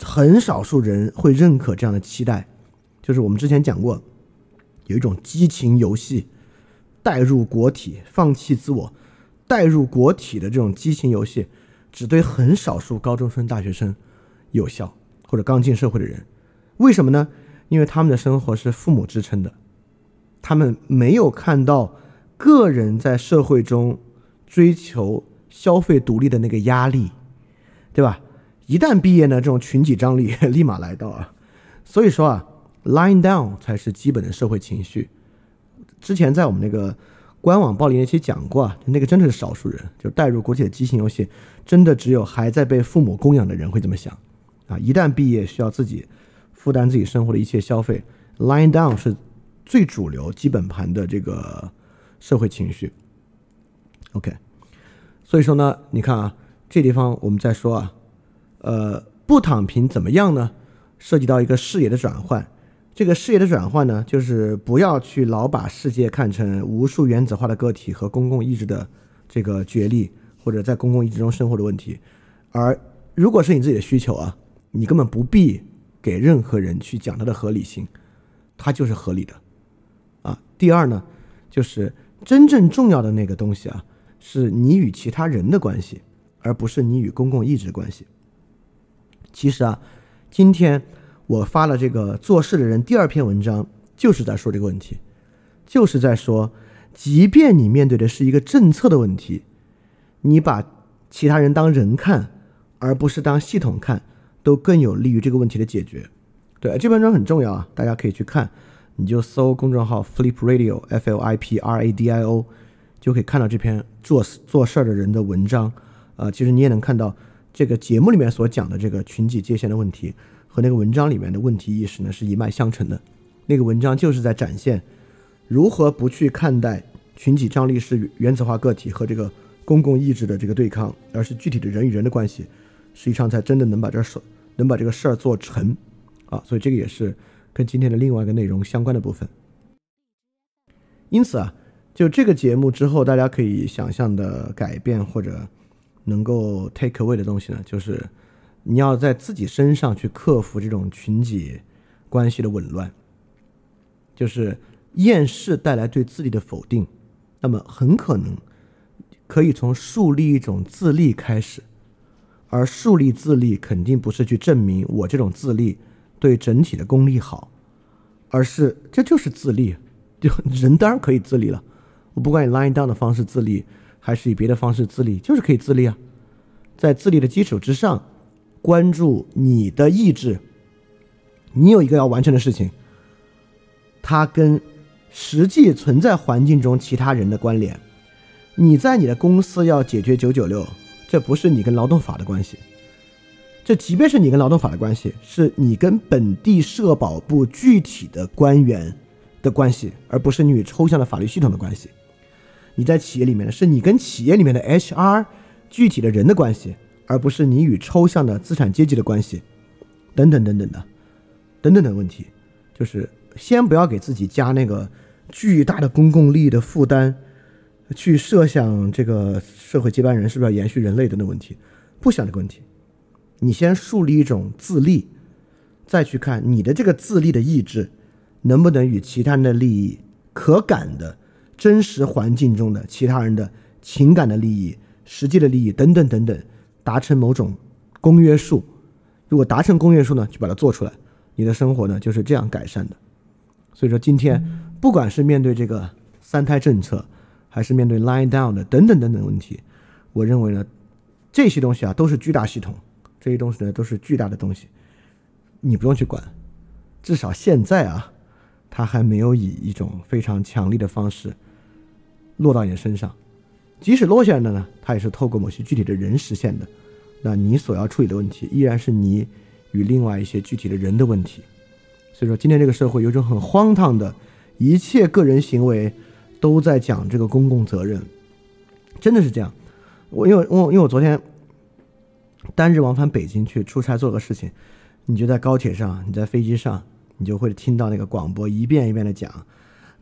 很少数人会认可这样的期待。就是我们之前讲过，有一种激情游戏，带入国体，放弃自我，带入国体的这种激情游戏，只对很少数高中生、大学生有效，或者刚进社会的人。为什么呢？因为他们的生活是父母支撑的。他们没有看到个人在社会中追求消费独立的那个压力，对吧？一旦毕业呢，这种群体张力立马来到啊。所以说啊，line down 才是基本的社会情绪。之前在我们那个官网暴力那期讲过啊，那个真的是少数人，就带入国际的畸形游戏，真的只有还在被父母供养的人会这么想啊。一旦毕业，需要自己负担自己生活的一切消费，line down 是。最主流基本盘的这个社会情绪，OK，所以说呢，你看啊，这地方我们在说啊，呃，不躺平怎么样呢？涉及到一个视野的转换，这个视野的转换呢，就是不要去老把世界看成无数原子化的个体和公共意志的这个角力，或者在公共意志中生活的问题，而如果是你自己的需求啊，你根本不必给任何人去讲它的合理性，它就是合理的。啊第二呢，就是真正重要的那个东西啊，是你与其他人的关系，而不是你与公共意志的关系。其实啊，今天我发了这个做事的人第二篇文章，就是在说这个问题，就是在说，即便你面对的是一个政策的问题，你把其他人当人看，而不是当系统看，都更有利于这个问题的解决。对，这篇文章很重要啊，大家可以去看。你就搜公众号 Flip Radio，F L I P R A D I O，就可以看到这篇做做事的人的文章。呃，其实你也能看到这个节目里面所讲的这个群体界限的问题和那个文章里面的问题意识呢是一脉相承的。那个文章就是在展现如何不去看待群体张力是原子化个体和这个公共意志的这个对抗，而是具体的人与人的关系，实际上才真的能把这事能把这个事儿做成。啊，所以这个也是。跟今天的另外一个内容相关的部分，因此啊，就这个节目之后，大家可以想象的改变或者能够 take away 的东西呢，就是你要在自己身上去克服这种群体关系的紊乱，就是厌世带来对自己的否定，那么很可能可以从树立一种自立开始，而树立自立肯定不是去证明我这种自立。对整体的功力好，而是这就是自立，就人当然可以自立了。我不管以 line down 的方式自立，还是以别的方式自立，就是可以自立啊。在自立的基础之上，关注你的意志，你有一个要完成的事情，它跟实际存在环境中其他人的关联。你在你的公司要解决九九六，这不是你跟劳动法的关系。这即便是你跟劳动法的关系，是你跟本地社保部具体的官员的关系，而不是你与抽象的法律系统的关系。你在企业里面的，是你跟企业里面的 HR 具体的人的关系，而不是你与抽象的资产阶级的关系，等等等等的，等等的问题，就是先不要给自己加那个巨大的公共利益的负担，去设想这个社会接班人是不是要延续人类等等问题，不想这个问题。你先树立一种自立，再去看你的这个自立的意志，能不能与其他人的利益、可感的真实环境中的其他人的情感的利益、实际的利益等等等等，达成某种公约数。如果达成公约数呢，就把它做出来，你的生活呢就是这样改善的。所以说，今天不管是面对这个三胎政策，还是面对 line down 的等等等等问题，我认为呢，这些东西啊都是巨大系统。这些东西呢，都是巨大的东西，你不用去管，至少现在啊，它还没有以一种非常强力的方式落到你身上。即使落下来了呢，它也是透过某些具体的人实现的。那你所要处理的问题，依然是你与另外一些具体的人的问题。所以说，今天这个社会有种很荒唐的，一切个人行为都在讲这个公共责任，真的是这样。我因为我因为我昨天单日往返北京去出差做个事情，你就在高铁上，你在飞机上，你就会听到那个广播一遍一遍的讲，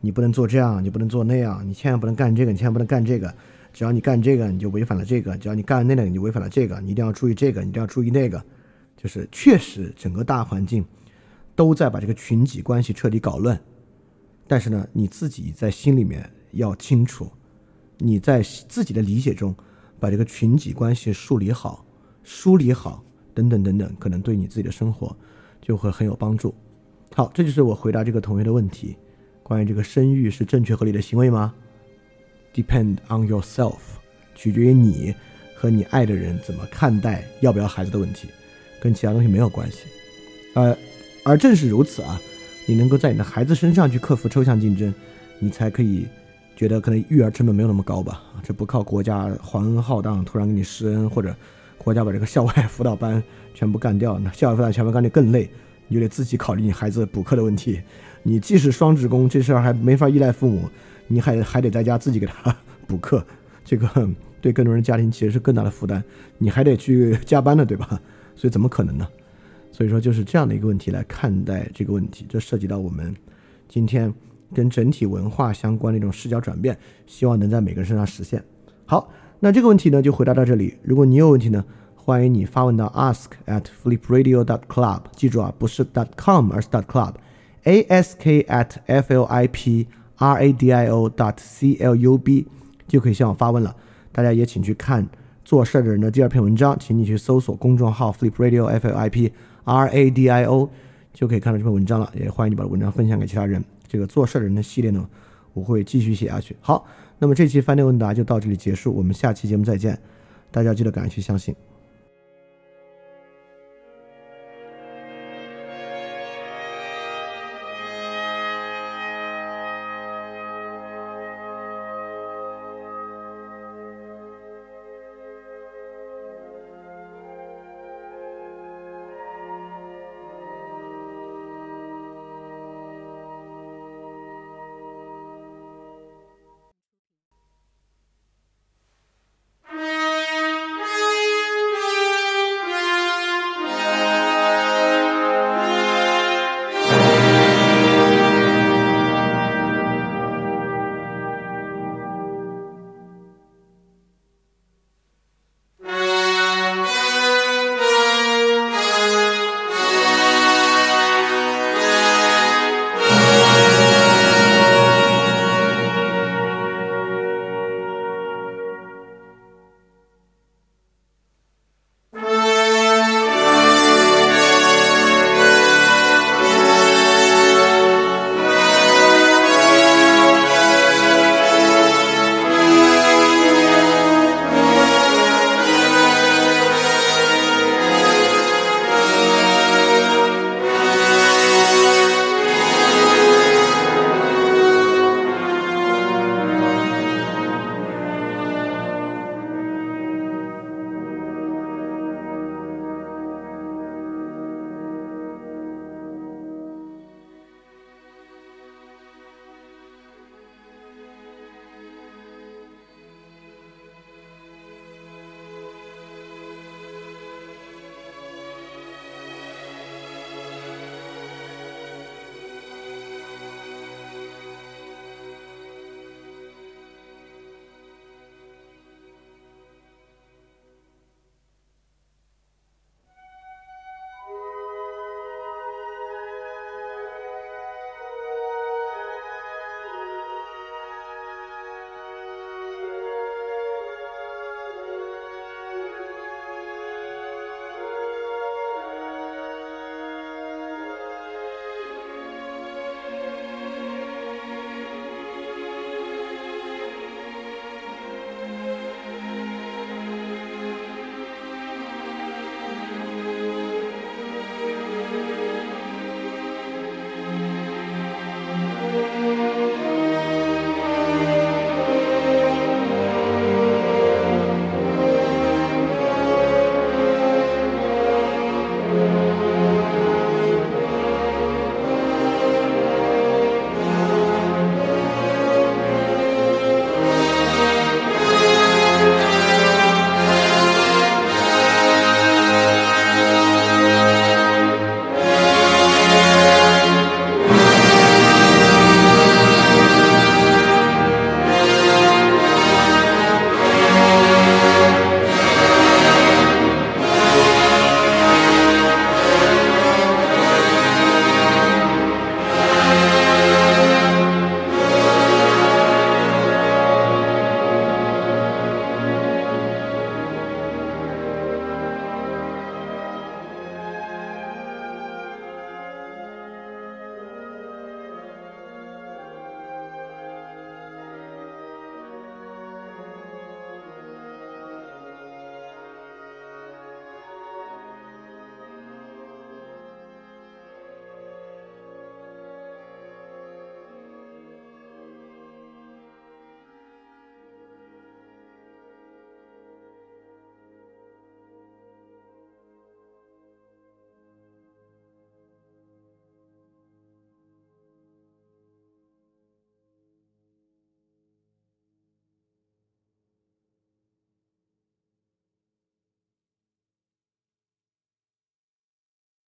你不能做这样，你不能做那样，你千万不能干这个，你千万不能干这个。只要你干这个，你就违反了这个；只要你干那个，你就违反了这个。你一定要注意这个，你一定要注意那个。就是确实整个大环境都在把这个群体关系彻底搞乱。但是呢，你自己在心里面要清楚，你在自己的理解中把这个群体关系梳理好、梳理好等等等等，可能对你自己的生活就会很有帮助。好，这就是我回答这个同学的问题：关于这个生育是正确合理的行为吗？Depend on yourself，取决于你和你爱的人怎么看待要不要孩子的问题，跟其他东西没有关系。呃，而正是如此啊，你能够在你的孩子身上去克服抽象竞争，你才可以觉得可能育儿成本没有那么高吧？这不靠国家皇恩浩荡突然给你施恩，或者国家把这个校外辅导班全部干掉，那校外辅导全部干掉更累，你就得自己考虑你孩子补课的问题。你既是双职工，这事儿还没法依赖父母。你还还得在家自己给他 补课，这个对更多人家庭其实是更大的负担，你还得去加班呢，对吧？所以怎么可能呢？所以说就是这样的一个问题来看待这个问题，这涉及到我们今天跟整体文化相关的一种视角转变，希望能在每个人身上实现。好，那这个问题呢就回答到这里。如果你有问题呢，欢迎你发问到 ask at flipradio dot club，记住啊，不是 dot com，而是 dot club，ask at f l i p。R a d i o dot c l u b 就可以向我发问了。大家也请去看做事的人的第二篇文章，请你去搜索公众号 Flip Radio F L I P R A D I O，就可以看到这篇文章了。也欢迎你把文章分享给其他人。这个做事的人的系列呢，我会继续写下去。好，那么这期翻译问答就到这里结束，我们下期节目再见。大家记得赶快去相信。